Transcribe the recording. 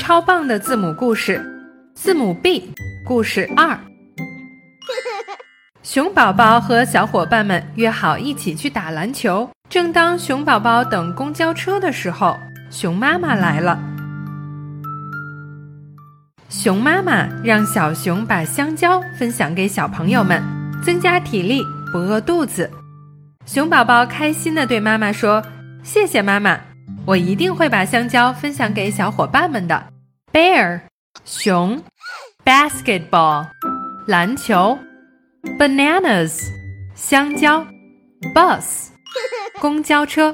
超棒的字母故事，字母 B 故事二。熊宝宝和小伙伴们约好一起去打篮球。正当熊宝宝等公交车的时候，熊妈妈来了。熊妈妈让小熊把香蕉分享给小朋友们，增加体力，不饿肚子。熊宝宝开心地对妈妈说：“谢谢妈妈，我一定会把香蕉分享给小伙伴们的。” Bear，熊；basketball，篮球；bananas，香蕉；bus，公交车。